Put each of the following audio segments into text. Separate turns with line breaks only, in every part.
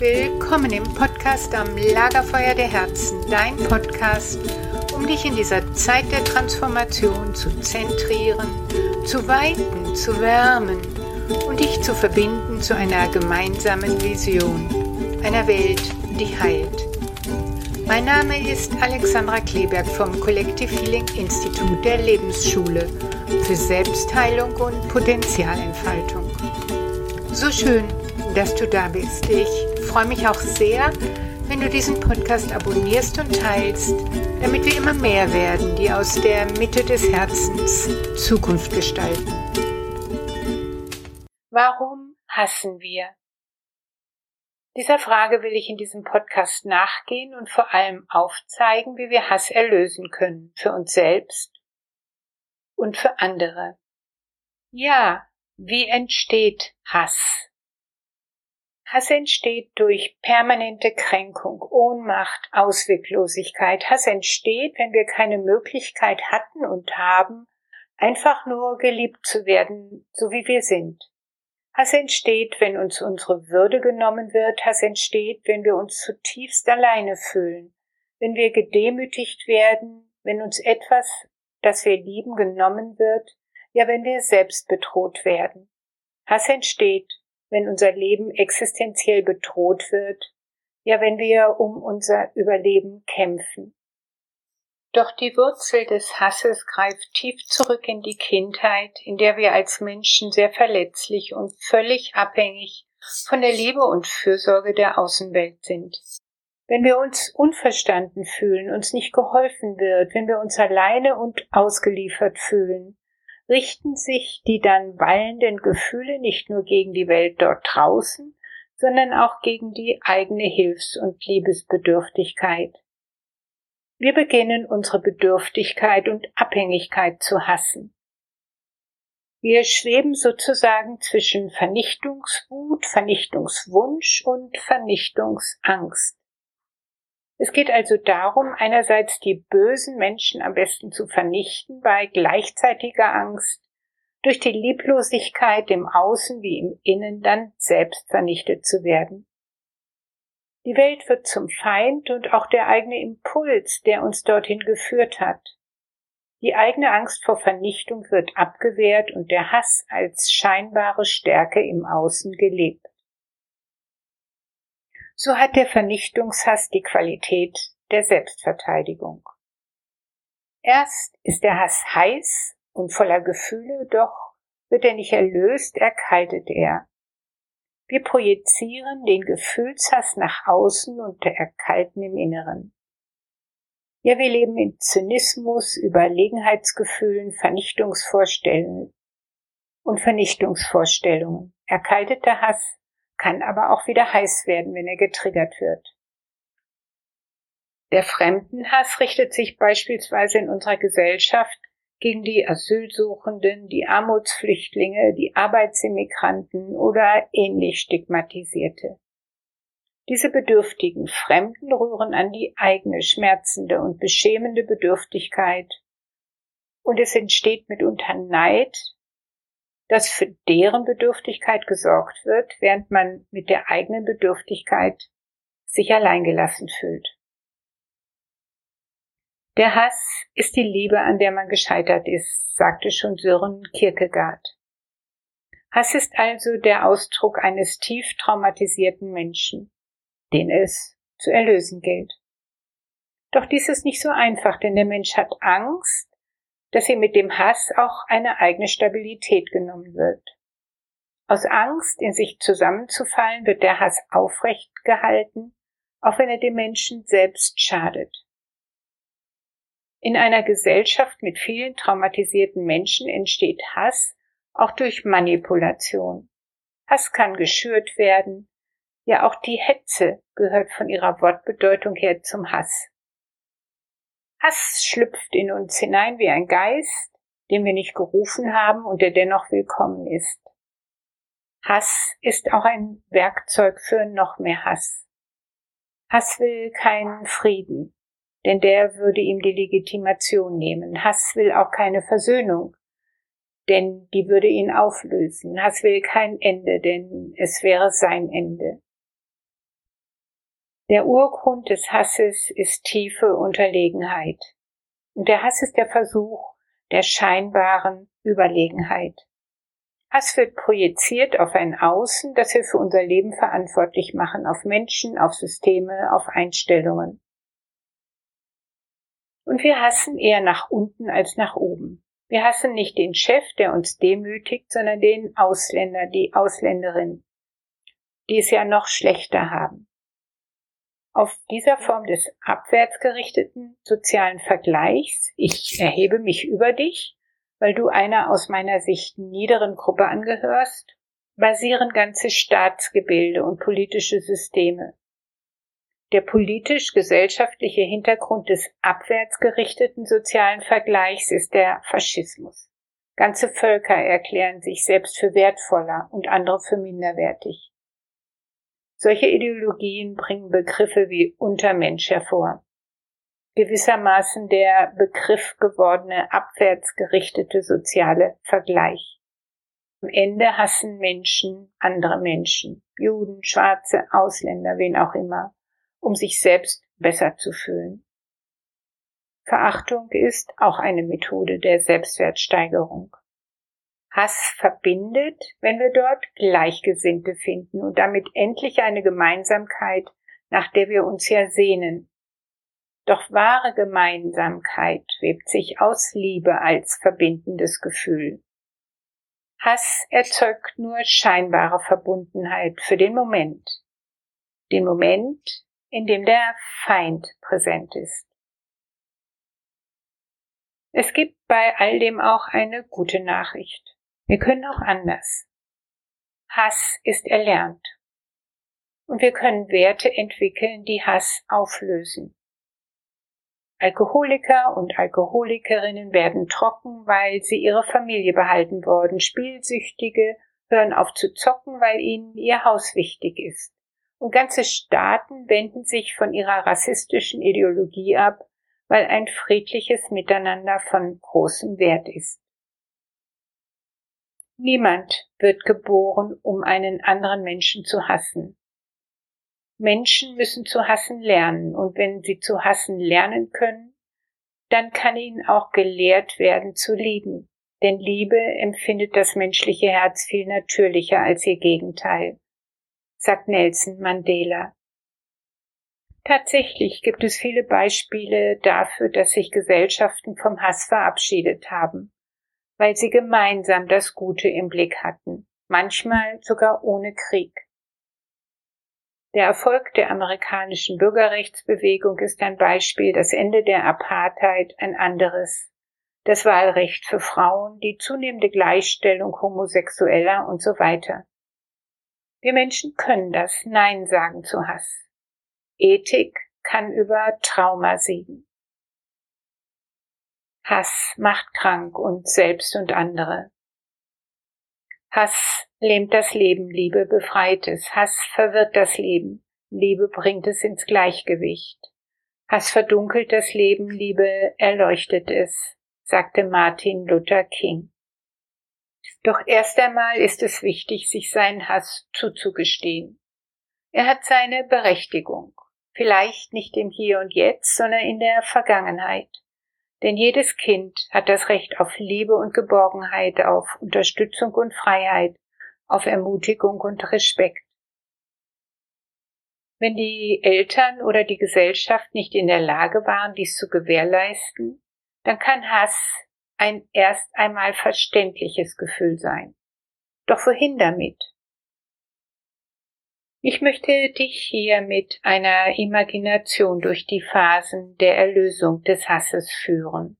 Willkommen im Podcast am Lagerfeuer der Herzen, dein Podcast, um dich in dieser Zeit der Transformation zu zentrieren, zu weiten, zu wärmen und dich zu verbinden zu einer gemeinsamen Vision, einer Welt, die heilt. Mein Name ist Alexandra Kleberg vom Collective Healing Institut der Lebensschule für Selbstheilung und Potenzialentfaltung. So schön, dass du da bist. Ich freue mich auch sehr, wenn du diesen Podcast abonnierst und teilst, damit wir immer mehr werden, die aus der Mitte des Herzens Zukunft gestalten. Warum hassen wir? Dieser Frage will ich in diesem Podcast nachgehen und vor allem aufzeigen, wie wir Hass erlösen können, für uns selbst und für andere. Ja, wie entsteht Hass? Hass entsteht durch permanente Kränkung, Ohnmacht, Ausweglosigkeit. Hass entsteht, wenn wir keine Möglichkeit hatten und haben, einfach nur geliebt zu werden, so wie wir sind. Hass entsteht, wenn uns unsere Würde genommen wird. Hass entsteht, wenn wir uns zutiefst alleine fühlen, wenn wir gedemütigt werden, wenn uns etwas, das wir lieben, genommen wird, ja wenn wir selbst bedroht werden. Hass entsteht, wenn unser Leben existenziell bedroht wird, ja wenn wir um unser Überleben kämpfen. Doch die Wurzel des Hasses greift tief zurück in die Kindheit, in der wir als Menschen sehr verletzlich und völlig abhängig von der Liebe und Fürsorge der Außenwelt sind. Wenn wir uns unverstanden fühlen, uns nicht geholfen wird, wenn wir uns alleine und ausgeliefert fühlen, richten sich die dann wallenden Gefühle nicht nur gegen die Welt dort draußen, sondern auch gegen die eigene Hilfs- und Liebesbedürftigkeit. Wir beginnen unsere Bedürftigkeit und Abhängigkeit zu hassen. Wir schweben sozusagen zwischen Vernichtungswut, Vernichtungswunsch und Vernichtungsangst. Es geht also darum, einerseits die bösen Menschen am besten zu vernichten bei gleichzeitiger Angst, durch die Lieblosigkeit im Außen wie im Innen dann selbst vernichtet zu werden. Die Welt wird zum Feind und auch der eigene Impuls, der uns dorthin geführt hat. Die eigene Angst vor Vernichtung wird abgewehrt und der Hass als scheinbare Stärke im Außen gelebt so hat der Vernichtungshass die Qualität der Selbstverteidigung. Erst ist der Hass heiß und voller Gefühle, doch wird er nicht erlöst, erkaltet er. Wir projizieren den Gefühlshass nach außen und erkalten im Inneren. Ja, wir leben in Zynismus, Überlegenheitsgefühlen, Vernichtungsvorstellungen und Vernichtungsvorstellungen. Erkalteter Hass kann aber auch wieder heiß werden, wenn er getriggert wird. Der Fremdenhass richtet sich beispielsweise in unserer Gesellschaft gegen die Asylsuchenden, die Armutsflüchtlinge, die Arbeitsimmigranten oder ähnlich stigmatisierte. Diese bedürftigen Fremden rühren an die eigene schmerzende und beschämende Bedürftigkeit und es entsteht mitunter Neid, dass für deren Bedürftigkeit gesorgt wird, während man mit der eigenen Bedürftigkeit sich alleingelassen fühlt. Der Hass ist die Liebe, an der man gescheitert ist, sagte schon Sören Kierkegaard. Hass ist also der Ausdruck eines tief traumatisierten Menschen, den es zu erlösen gilt. Doch dies ist nicht so einfach, denn der Mensch hat Angst, dass ihm mit dem Hass auch eine eigene Stabilität genommen wird. Aus Angst, in sich zusammenzufallen, wird der Hass aufrecht gehalten, auch wenn er dem Menschen selbst schadet. In einer Gesellschaft mit vielen traumatisierten Menschen entsteht Hass auch durch Manipulation. Hass kann geschürt werden, ja auch die Hetze gehört von ihrer Wortbedeutung her zum Hass. Hass schlüpft in uns hinein wie ein Geist, den wir nicht gerufen haben und der dennoch willkommen ist. Hass ist auch ein Werkzeug für noch mehr Hass. Hass will keinen Frieden, denn der würde ihm die Legitimation nehmen. Hass will auch keine Versöhnung, denn die würde ihn auflösen. Hass will kein Ende, denn es wäre sein Ende. Der Urgrund des Hasses ist tiefe Unterlegenheit. Und der Hass ist der Versuch der scheinbaren Überlegenheit. Hass wird projiziert auf ein Außen, das wir für unser Leben verantwortlich machen, auf Menschen, auf Systeme, auf Einstellungen. Und wir hassen eher nach unten als nach oben. Wir hassen nicht den Chef, der uns demütigt, sondern den Ausländer, die Ausländerin, die es ja noch schlechter haben. Auf dieser Form des abwärtsgerichteten sozialen Vergleichs, ich erhebe mich über dich, weil du einer aus meiner Sicht niederen Gruppe angehörst, basieren ganze Staatsgebilde und politische Systeme. Der politisch-gesellschaftliche Hintergrund des abwärtsgerichteten sozialen Vergleichs ist der Faschismus. Ganze Völker erklären sich selbst für wertvoller und andere für minderwertig. Solche Ideologien bringen Begriffe wie Untermensch hervor. Gewissermaßen der Begriff gewordene abwärtsgerichtete soziale Vergleich. Am Ende hassen Menschen andere Menschen, Juden, Schwarze, Ausländer, wen auch immer, um sich selbst besser zu fühlen. Verachtung ist auch eine Methode der Selbstwertsteigerung. Hass verbindet, wenn wir dort Gleichgesinnte finden und damit endlich eine Gemeinsamkeit, nach der wir uns ja sehnen. Doch wahre Gemeinsamkeit webt sich aus Liebe als verbindendes Gefühl. Hass erzeugt nur scheinbare Verbundenheit für den Moment. Den Moment, in dem der Feind präsent ist. Es gibt bei all dem auch eine gute Nachricht. Wir können auch anders. Hass ist erlernt. Und wir können Werte entwickeln, die Hass auflösen. Alkoholiker und Alkoholikerinnen werden trocken, weil sie ihre Familie behalten wollen. Spielsüchtige hören auf zu zocken, weil ihnen ihr Haus wichtig ist. Und ganze Staaten wenden sich von ihrer rassistischen Ideologie ab, weil ein friedliches Miteinander von großem Wert ist. Niemand wird geboren, um einen anderen Menschen zu hassen. Menschen müssen zu hassen lernen, und wenn sie zu hassen lernen können, dann kann ihnen auch gelehrt werden zu lieben, denn Liebe empfindet das menschliche Herz viel natürlicher als ihr Gegenteil, sagt Nelson Mandela. Tatsächlich gibt es viele Beispiele dafür, dass sich Gesellschaften vom Hass verabschiedet haben weil sie gemeinsam das Gute im Blick hatten, manchmal sogar ohne Krieg. Der Erfolg der amerikanischen Bürgerrechtsbewegung ist ein Beispiel, das Ende der Apartheid ein anderes, das Wahlrecht für Frauen, die zunehmende Gleichstellung Homosexueller und so weiter. Wir Menschen können das Nein sagen zu Hass. Ethik kann über Trauma siegen. Hass macht krank uns selbst und andere. Hass lähmt das Leben, Liebe befreit es. Hass verwirrt das Leben, Liebe bringt es ins Gleichgewicht. Hass verdunkelt das Leben, Liebe erleuchtet es, sagte Martin Luther King. Doch erst einmal ist es wichtig, sich seinen Hass zuzugestehen. Er hat seine Berechtigung, vielleicht nicht im Hier und Jetzt, sondern in der Vergangenheit. Denn jedes Kind hat das Recht auf Liebe und Geborgenheit, auf Unterstützung und Freiheit, auf Ermutigung und Respekt. Wenn die Eltern oder die Gesellschaft nicht in der Lage waren, dies zu gewährleisten, dann kann Hass ein erst einmal verständliches Gefühl sein. Doch wohin damit? Ich möchte dich hier mit einer Imagination durch die Phasen der Erlösung des Hasses führen.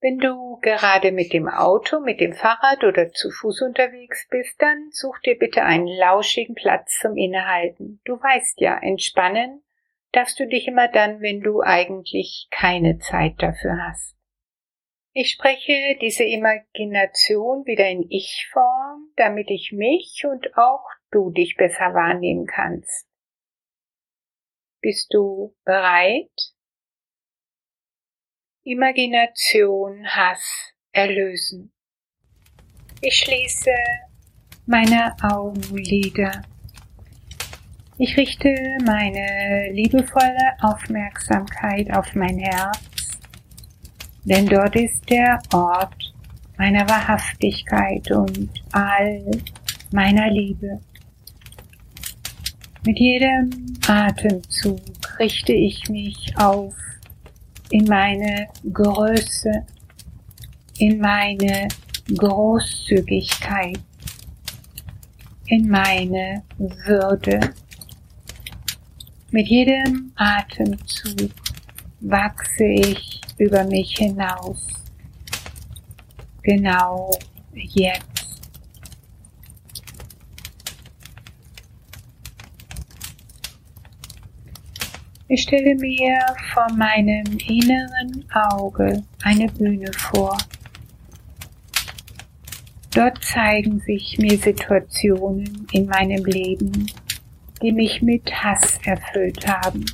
Wenn du gerade mit dem Auto, mit dem Fahrrad oder zu Fuß unterwegs bist, dann such dir bitte einen lauschigen Platz zum Innehalten. Du weißt ja, entspannen darfst du dich immer dann, wenn du eigentlich keine Zeit dafür hast. Ich spreche diese Imagination wieder in Ich-Form, damit ich mich und auch du dich besser wahrnehmen kannst. Bist du bereit? Imagination, Hass erlösen. Ich schließe meine Augenlider. Ich richte meine liebevolle Aufmerksamkeit auf mein Herz, denn dort ist der Ort meiner Wahrhaftigkeit und all meiner Liebe. Mit jedem Atemzug richte ich mich auf in meine Größe, in meine Großzügigkeit, in meine Würde. Mit jedem Atemzug wachse ich über mich hinaus. Genau jetzt. Ich stelle mir vor meinem inneren Auge eine Bühne vor. Dort zeigen sich mir Situationen in meinem Leben, die mich mit Hass erfüllt haben.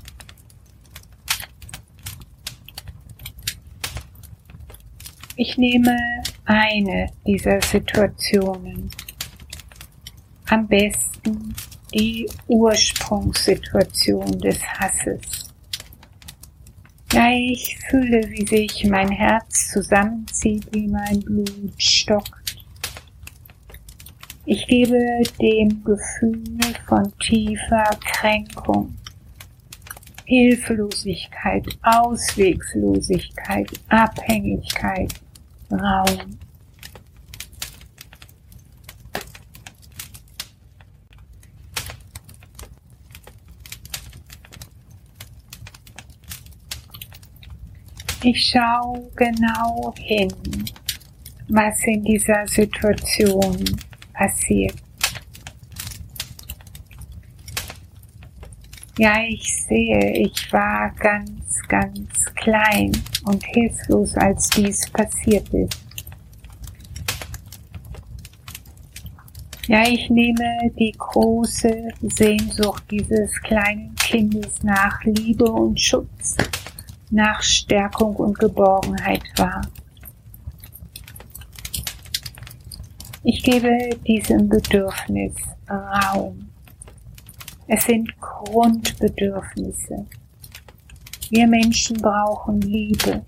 Ich nehme eine dieser Situationen, am besten die Ursprungssituation des Hasses. Ja, ich fühle, wie sich mein Herz zusammenzieht, wie mein Blut stockt. Ich gebe dem Gefühl von tiefer Kränkung, Hilflosigkeit, Auswegslosigkeit, Abhängigkeit Raum. Ich schaue genau hin, was in dieser Situation passiert. Ja, ich sehe, ich war ganz, ganz klein und hilflos, als dies passiert ist. Ja, ich nehme die große Sehnsucht dieses kleinen Kindes nach Liebe und Schutz, nach Stärkung und Geborgenheit wahr. Ich gebe diesem Bedürfnis Raum. Es sind Grundbedürfnisse. Wir Menschen brauchen Liebe.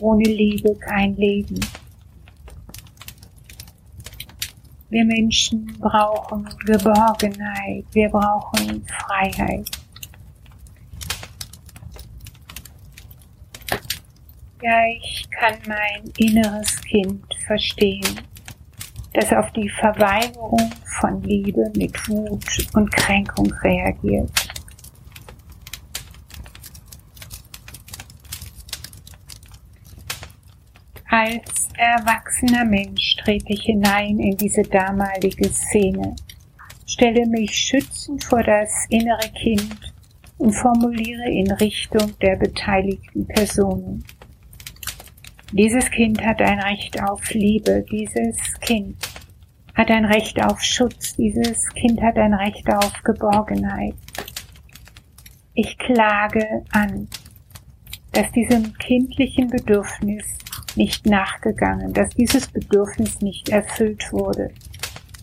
Ohne Liebe kein Leben. Wir Menschen brauchen Geborgenheit. Wir brauchen Freiheit. Ja, ich kann mein inneres Kind verstehen das auf die Verweigerung von Liebe mit Wut und Kränkung reagiert. Als erwachsener Mensch trete ich hinein in diese damalige Szene, stelle mich schützend vor das innere Kind und formuliere in Richtung der beteiligten Personen. Dieses Kind hat ein Recht auf Liebe. Dieses Kind hat ein Recht auf Schutz. Dieses Kind hat ein Recht auf Geborgenheit. Ich klage an, dass diesem kindlichen Bedürfnis nicht nachgegangen, dass dieses Bedürfnis nicht erfüllt wurde.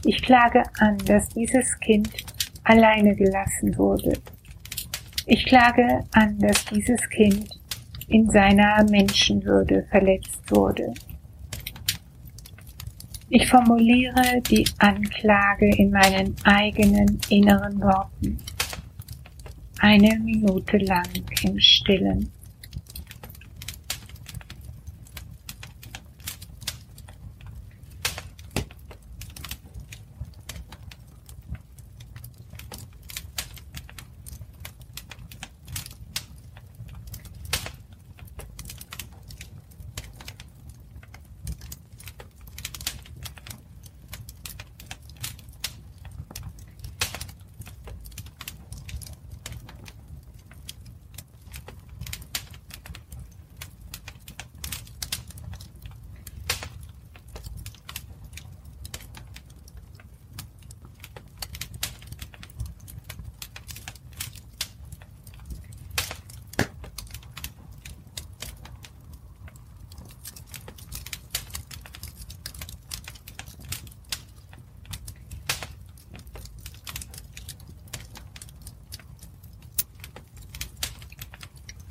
Ich klage an, dass dieses Kind alleine gelassen wurde. Ich klage an, dass dieses Kind in seiner Menschenwürde verletzt wurde. Ich formuliere die Anklage in meinen eigenen inneren Worten. Eine Minute lang im Stillen.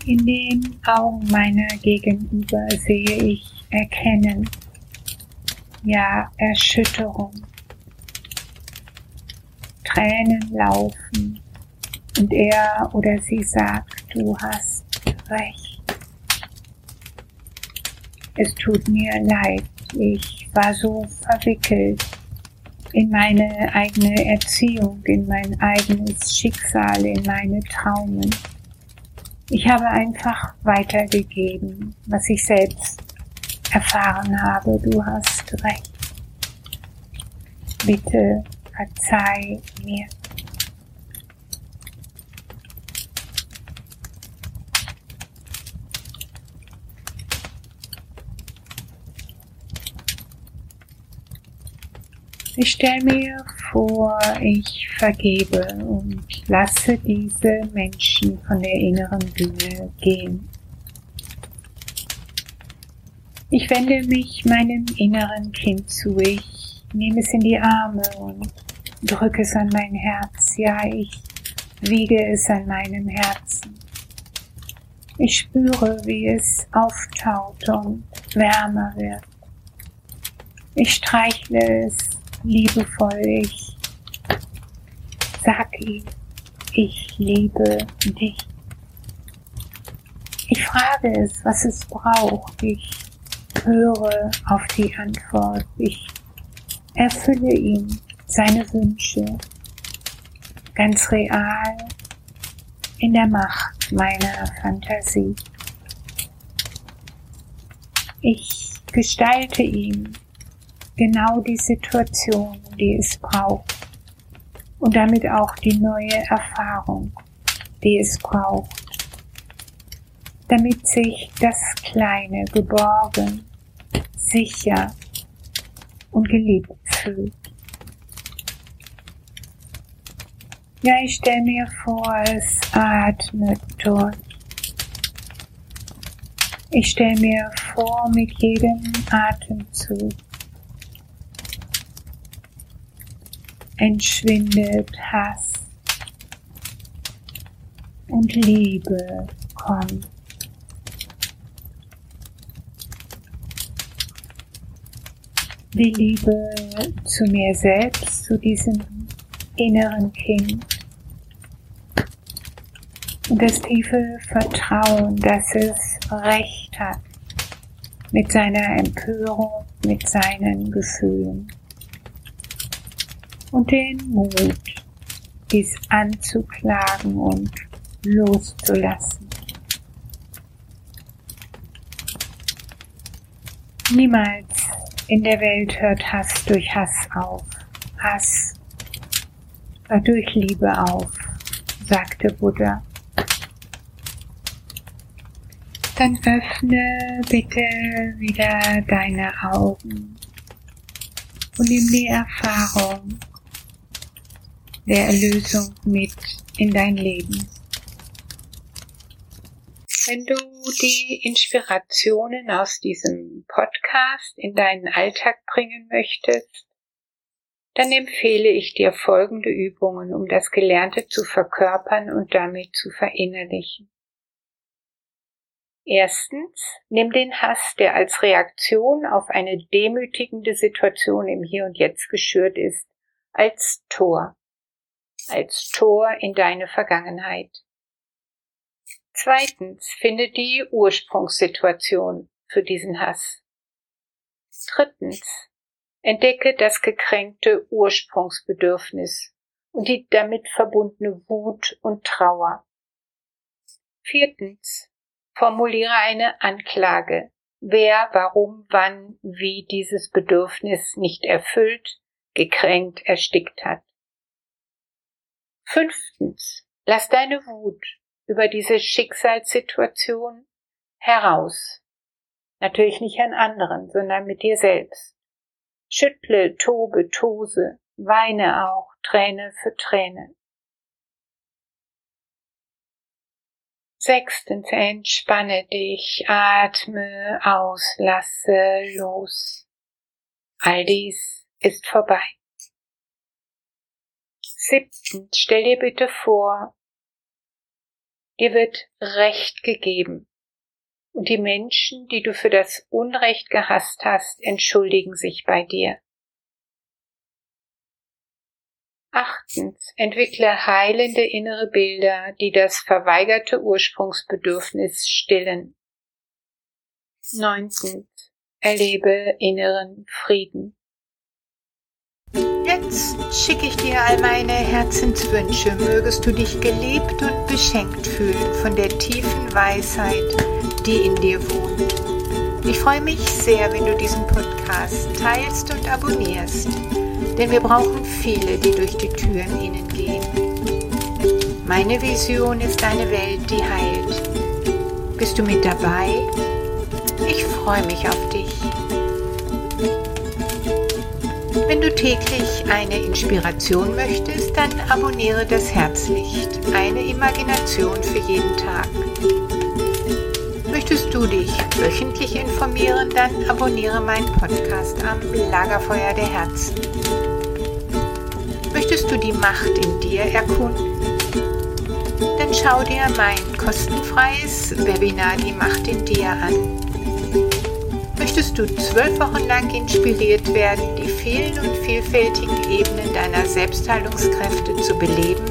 In den Augen meiner Gegenüber sehe ich Erkennen, ja Erschütterung. Tränen laufen und er oder sie sagt, du hast recht. Es tut mir leid, ich war so verwickelt in meine eigene Erziehung, in mein eigenes Schicksal, in meine Traumen. Ich habe einfach weitergegeben, was ich selbst erfahren habe. Du hast recht. Bitte verzeih mir. Ich stelle mir vor, ich vergebe und lasse diese Menschen von der inneren Bühne gehen. Ich wende mich meinem inneren Kind zu. Ich nehme es in die Arme und drücke es an mein Herz. Ja, ich wiege es an meinem Herzen. Ich spüre, wie es auftaut und wärmer wird. Ich streichle es liebevoll. Ich sag ihm, ich liebe dich. Ich frage es, was es braucht. Ich höre auf die Antwort. Ich erfülle ihm seine Wünsche ganz real in der Macht meiner Fantasie. Ich gestalte ihm genau die Situation, die es braucht und damit auch die neue Erfahrung, die es braucht, damit sich das Kleine geborgen, sicher und geliebt fühlt. Ja, ich stelle mir vor, es atmet durch. Ich stelle mir vor, mit jedem Atemzug entschwindet Hass und Liebe kommt. Die Liebe zu mir selbst, zu diesem inneren Kind und das tiefe Vertrauen, dass es Recht hat mit seiner Empörung, mit seinen Gefühlen und den Mut, dies anzuklagen und loszulassen. Niemals in der Welt hört Hass durch Hass auf. Hass hört durch Liebe auf, sagte Buddha. Dann öffne bitte wieder deine Augen und nimm die Erfahrung der Erlösung mit in dein Leben. Wenn du die Inspirationen aus diesem Podcast in deinen Alltag bringen möchtest, dann empfehle ich dir folgende Übungen, um das Gelernte zu verkörpern und damit zu verinnerlichen. Erstens, nimm den Hass, der als Reaktion auf eine demütigende Situation im Hier und Jetzt geschürt ist, als Tor als Tor in deine Vergangenheit. Zweitens, finde die Ursprungssituation für diesen Hass. Drittens, entdecke das gekränkte Ursprungsbedürfnis und die damit verbundene Wut und Trauer. Viertens, formuliere eine Anklage, wer, warum, wann, wie dieses Bedürfnis nicht erfüllt, gekränkt, erstickt hat. Fünftens, lass deine Wut über diese Schicksalssituation heraus. Natürlich nicht an anderen, sondern mit dir selbst. Schüttle, tobe, tose, weine auch, Träne für Träne. Sechstens, entspanne dich, atme aus, lasse los. All dies ist vorbei. Siebtens, stell dir bitte vor, Dir wird Recht gegeben. Und die Menschen, die du für das Unrecht gehasst hast, entschuldigen sich bei dir. Achtens, entwickle heilende innere Bilder, die das verweigerte Ursprungsbedürfnis stillen. Neuntens, erlebe inneren Frieden. Jetzt schicke ich dir all meine Herzenswünsche, mögest du dich geliebt und beschenkt fühlen von der tiefen Weisheit, die in dir wohnt. Ich freue mich sehr, wenn du diesen Podcast teilst und abonnierst, denn wir brauchen viele, die durch die Türen innen gehen. Meine Vision ist eine Welt, die heilt. Bist du mit dabei? Ich freue mich auf dich. Wenn du täglich eine Inspiration möchtest, dann abonniere das Herzlicht, eine Imagination für jeden Tag. Möchtest du dich wöchentlich informieren, dann abonniere meinen Podcast am Lagerfeuer der Herzen. Möchtest du die Macht in dir erkunden? Dann schau dir mein kostenfreies Webinar Die Macht in dir an. Möchtest du zwölf Wochen lang inspiriert werden, die vielen und vielfältigen Ebenen deiner Selbstheilungskräfte zu beleben?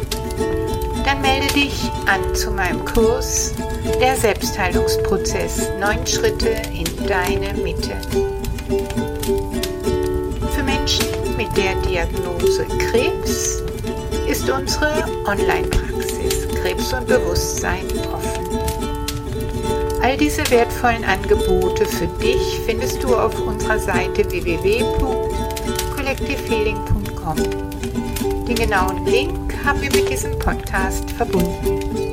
Dann melde dich an zu meinem Kurs Der Selbstheilungsprozess. Neun Schritte in deine Mitte. Für Menschen mit der Diagnose Krebs ist unsere Online-Praxis Krebs und Bewusstsein. All diese wertvollen Angebote für dich findest du auf unserer Seite www.collectivehealing.com. Den genauen Link haben wir mit diesem Podcast verbunden.